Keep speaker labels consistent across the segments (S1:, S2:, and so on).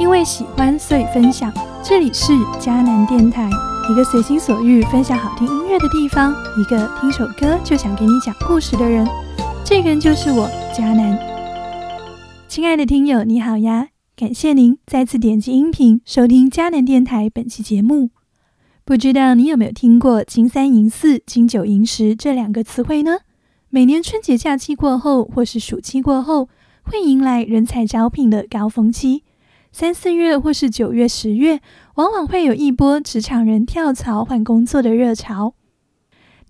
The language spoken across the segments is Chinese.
S1: 因为喜欢，所以分享。这里是迦南电台，一个随心所欲分享好听音乐的地方，一个听首歌就想给你讲故事的人，这个人就是我，迦南。亲爱的听友，你好呀！感谢您再次点击音频收听迦南电台本期节目。不知道你有没有听过“金三银四”“金九银十”这两个词汇呢？每年春节假期过后或是暑期过后，会迎来人才招聘的高峰期。三四月或是九月、十月，往往会有一波职场人跳槽换工作的热潮。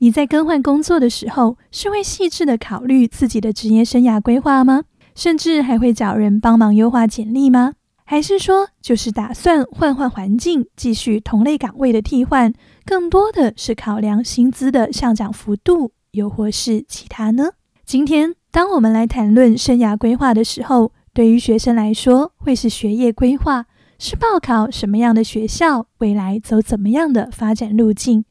S1: 你在更换工作的时候，是会细致的考虑自己的职业生涯规划吗？甚至还会找人帮忙优化简历吗？还是说就是打算换换环境，继续同类岗位的替换？更多的是考量薪资的上涨幅度，又或是其他呢？今天，当我们来谈论生涯规划的时候。对于学生来说，会是学业规划，是报考什么样的学校，未来走怎么样的发展路径；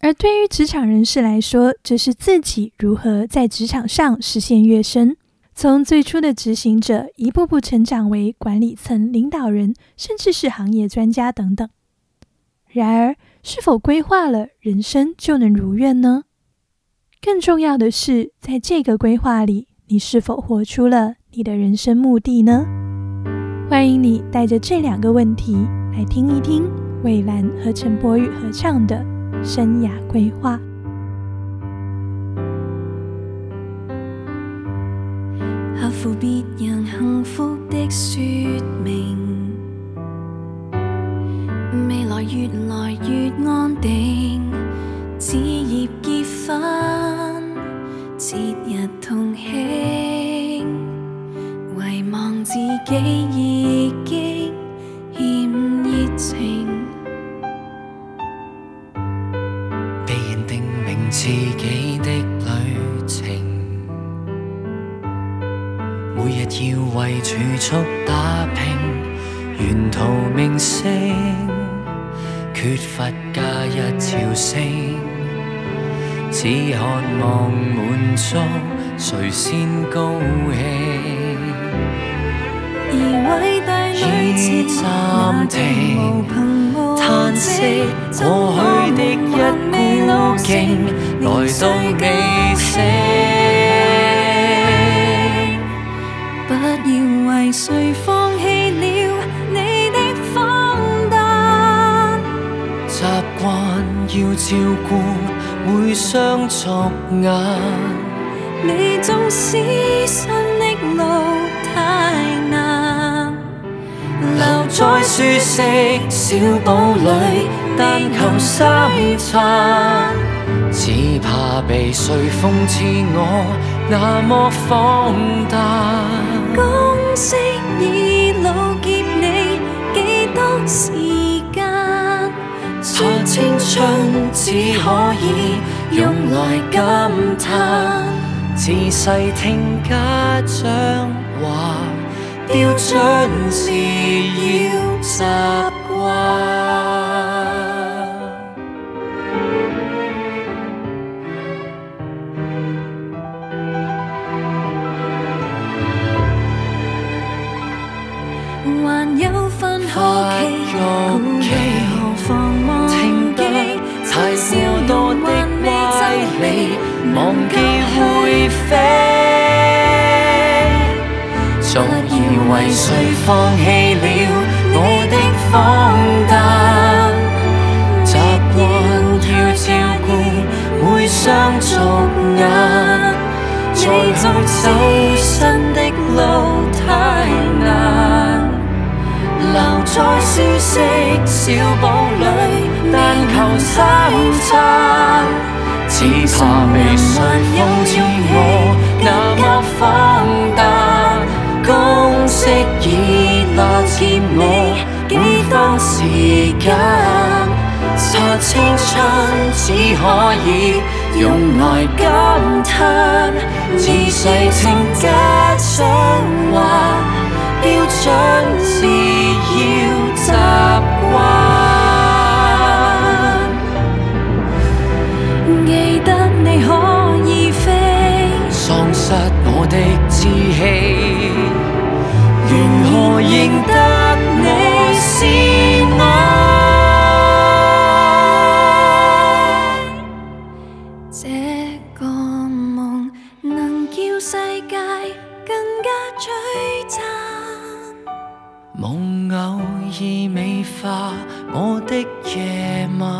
S1: 而对于职场人士来说，则是自己如何在职场上实现跃升，从最初的执行者一步步成长为管理层、领导人，甚至是行业专家等等。然而，是否规划了人生就能如愿呢？更重要的是，在这个规划里，你是否活出了？你的人生目的呢欢迎你带着这两个问题来听一听蔚蓝和陈柏宇合唱的生涯规划合乎别人幸福的说明
S2: 未来越来越安定记忆结婚今日同黑己已经欠熱情，
S3: 被人定名自己的旅程，每日要為儲蓄打拼，沿途名星缺乏假日朝圣，只渴望滿足，誰先高興？
S2: 而偉大
S3: 女子也停，憑無過去的一股勁，來到幾時？
S2: 不要為誰放棄了你的荒誕，
S3: 習慣要照顧會双作眼。
S2: 你縱使想。
S3: 留在舒适小堡里，但求三餐，只怕被谁讽刺我那么荒诞。
S2: 公阴已老，结你几多时间？
S3: 才青春只可以用来感叹，自细听家长话。要準是要习惯。
S2: 还有分好奇，
S3: 顧忌
S2: 何妨忘
S3: 笑到的歪理，忘记会飞。为谁放弃了我的荒诞？习惯要照顾，会双足眼。再去走新的路太难，留在舒适小堡里，但求相衬。只怕人还有欠我那么荒诞。昔已那甜你几多时间？查青春，只可以用来感叹，自水情结。
S2: 追赞，
S3: 梦偶尔美化我的夜晚。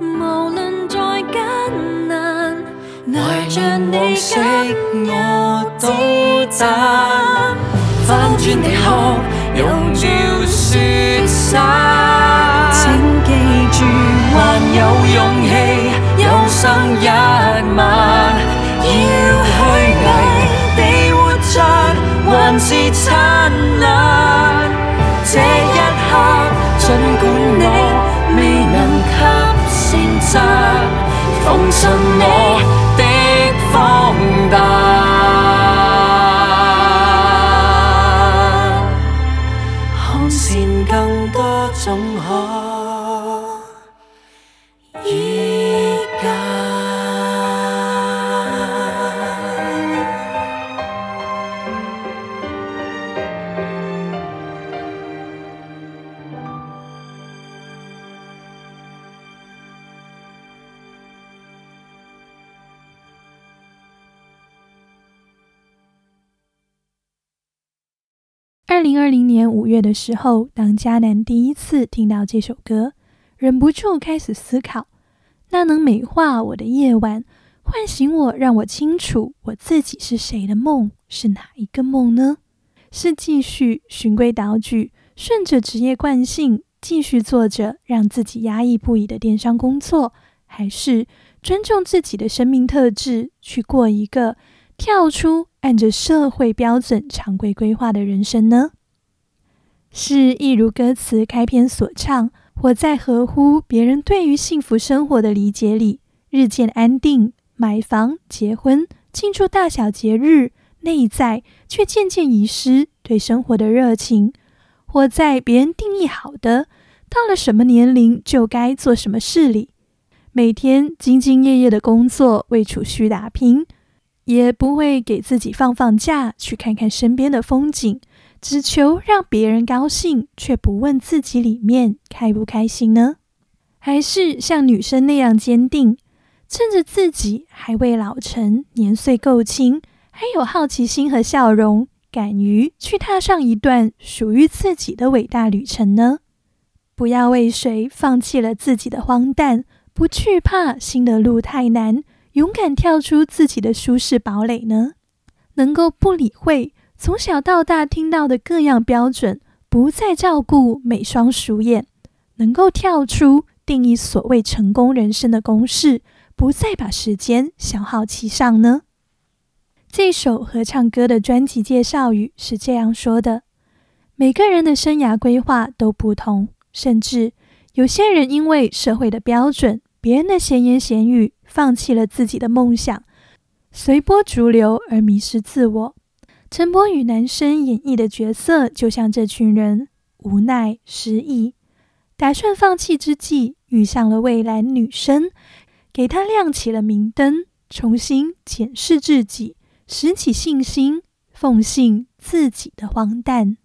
S2: 无论再艰难，
S3: 怀念往昔，我都赞。翻转地壳，欲照雪山。请记住，还有勇气，有生一晚。还是灿烂这一刻，尽管你未能给先着奉尘我的荒诞。
S1: 二零二零年五月的时候，当嘉南第一次听到这首歌，忍不住开始思考：那能美化我的夜晚，唤醒我，让我清楚我自己是谁的梦是哪一个梦呢？是继续循规蹈矩，顺着职业惯性，继续做着让自己压抑不已的电商工作，还是尊重自己的生命特质，去过一个跳出？按着社会标准、常规规划的人生呢？是一如歌词开篇所唱：活在合乎别人对于幸福生活的理解里，日渐安定，买房、结婚、庆祝大小节日，内在却渐渐遗失对生活的热情；活在别人定义好的，到了什么年龄就该做什么事里，每天兢兢业业的工作，为储蓄打拼。也不会给自己放放假，去看看身边的风景，只求让别人高兴，却不问自己里面开不开心呢？还是像女生那样坚定，趁着自己还未老成，年岁够轻，还有好奇心和笑容，敢于去踏上一段属于自己的伟大旅程呢？不要为谁放弃了自己的荒诞，不惧怕新的路太难。勇敢跳出自己的舒适堡垒呢？能够不理会从小到大听到的各样标准，不再照顾每双鼠眼，能够跳出定义所谓成功人生的公式，不再把时间消耗其上呢？这首合唱歌的专辑介绍语是这样说的：每个人的生涯规划都不同，甚至有些人因为社会的标准。别人的闲言闲语，放弃了自己的梦想，随波逐流而迷失自我。陈柏宇男生演绎的角色就像这群人，无奈失意，打算放弃之际，遇上了未来女生，给他亮起了明灯，重新检视自己，拾起信心，奉信自己的荒诞。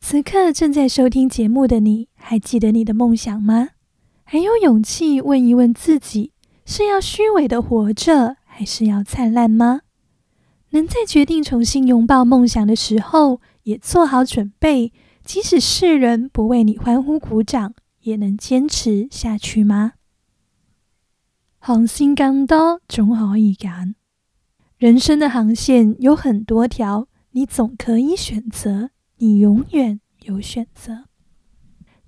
S1: 此刻正在收听节目的你，还记得你的梦想吗？很有勇气问一问自己：是要虚伪的活着，还是要灿烂吗？能在决定重新拥抱梦想的时候，也做好准备，即使世人不为你欢呼鼓掌，也能坚持下去吗？航行更多总可以赶。人生的航线有很多条，你总可以选择，你永远有选择。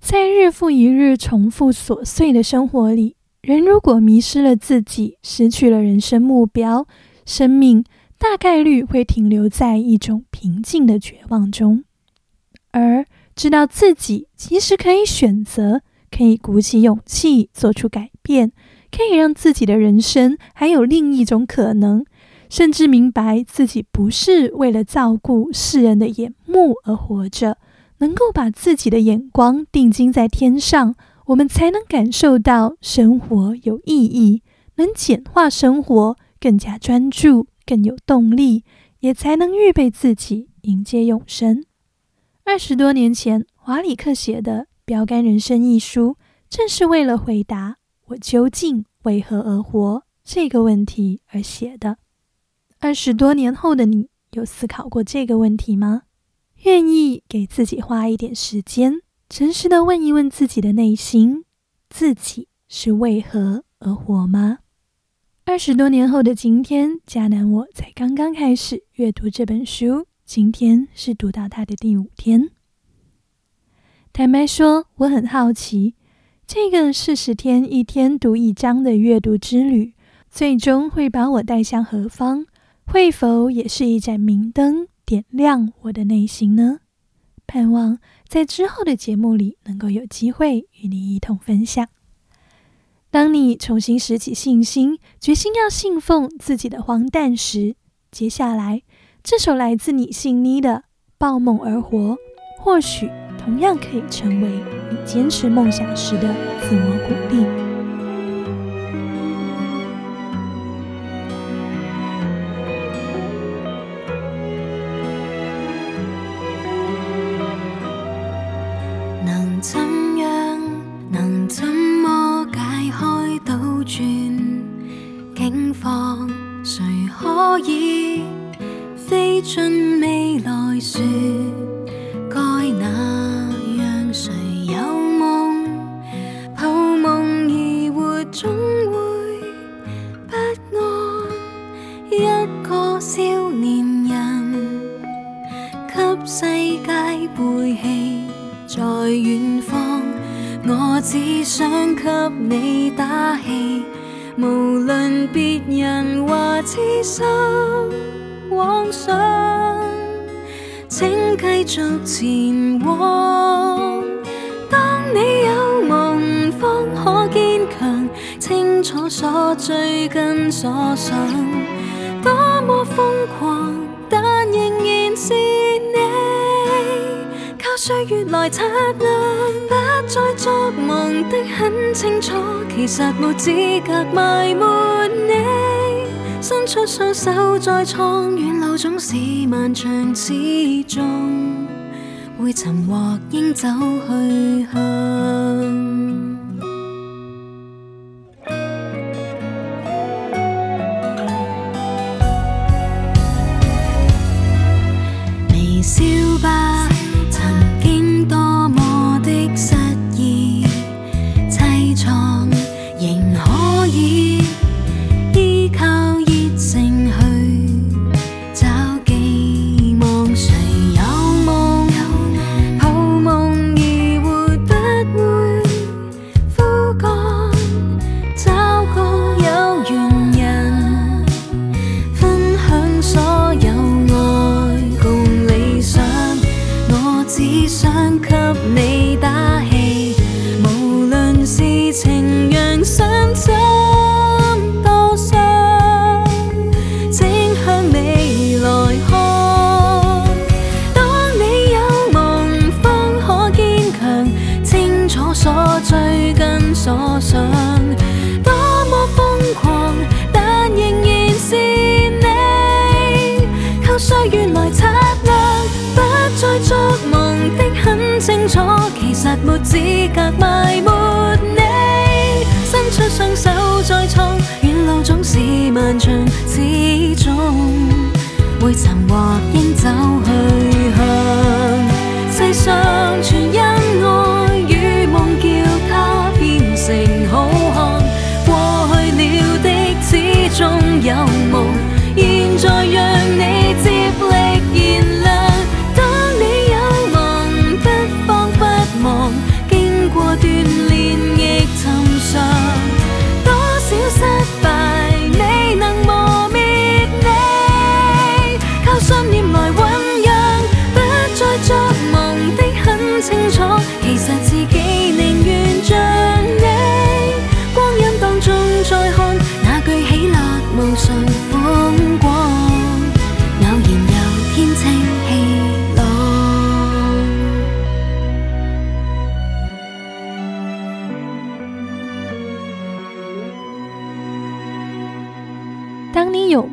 S1: 在日复一日重复琐碎的生活里，人如果迷失了自己，失去了人生目标，生命大概率会停留在一种平静的绝望中。而知道自己其实可以选择，可以鼓起勇气做出改变，可以让自己的人生还有另一种可能，甚至明白自己不是为了照顾世人的眼目而活着。能够把自己的眼光定睛在天上，我们才能感受到生活有意义，能简化生活，更加专注，更有动力，也才能预备自己迎接永生。二十多年前，华里克写的《标杆人生》一书，正是为了回答“我究竟为何而活”这个问题而写的。二十多年后的你，有思考过这个问题吗？愿意给自己花一点时间，诚实的问一问自己的内心：自己是为何而活吗？二十多年后的今天，迦南我才刚刚开始阅读这本书，今天是读到它的第五天。坦白说，我很好奇，这个四十天一天读一章的阅读之旅，最终会把我带向何方？会否也是一盏明灯？点亮我的内心呢？盼望在之后的节目里能够有机会与你一同分享。当你重新拾起信心，决心要信奉自己的荒诞时，接下来这首来自你信妮的《抱梦而活》，或许同样可以成为你坚持梦想时的自我鼓励。
S2: 准未来说该那样？谁有梦？抱梦而活总会不安。一个少年人，给世界背弃，在远方，我只想给你打气。无论别人话痴心。妄想，请继续前往。当你有梦，方可坚强。清楚所最近所想，多么疯狂，但仍然是你。靠岁月来擦亮，不再作梦的很清楚。其实没资格埋没你。伸出双手，再苍远路总是漫长之中，会寻获应走去向。只隔埋沒你，伸出雙手再創，遠路總是漫長，始終會尋獲應走去向，世上。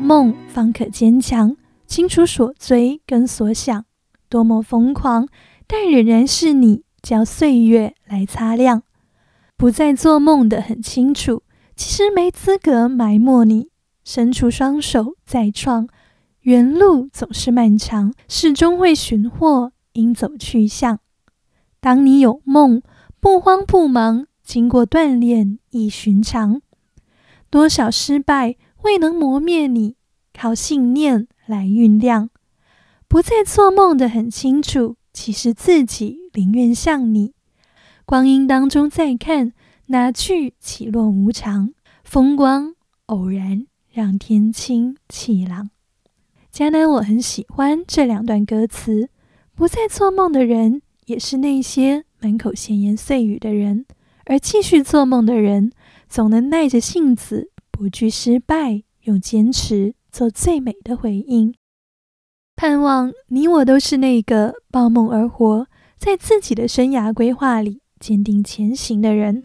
S1: 梦方可坚强，清楚所追跟所想，多么疯狂，但仍然是你，叫岁月来擦亮。不再做梦的很清楚，其实没资格埋没你。伸出双手再创，原路总是漫长，始终会寻获应走去向。当你有梦，不慌不忙，经过锻炼亦寻常。多少失败未能磨灭你。靠信念来酝酿，不再做梦的很清楚。其实自己宁愿像你，光阴当中再看哪去起落无常，风光偶然让天清气朗。迦南，我很喜欢这两段歌词。不再做梦的人，也是那些满口闲言碎语的人；而继续做梦的人，总能耐着性子，不惧失败，用坚持。做最美的回应，盼望你我都是那个抱梦而活，在自己的生涯规划里坚定前行的人。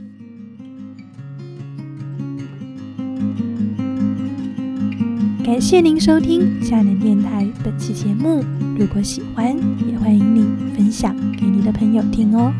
S1: 感谢您收听厦门电台本期节目，如果喜欢，也欢迎你分享给你的朋友听哦。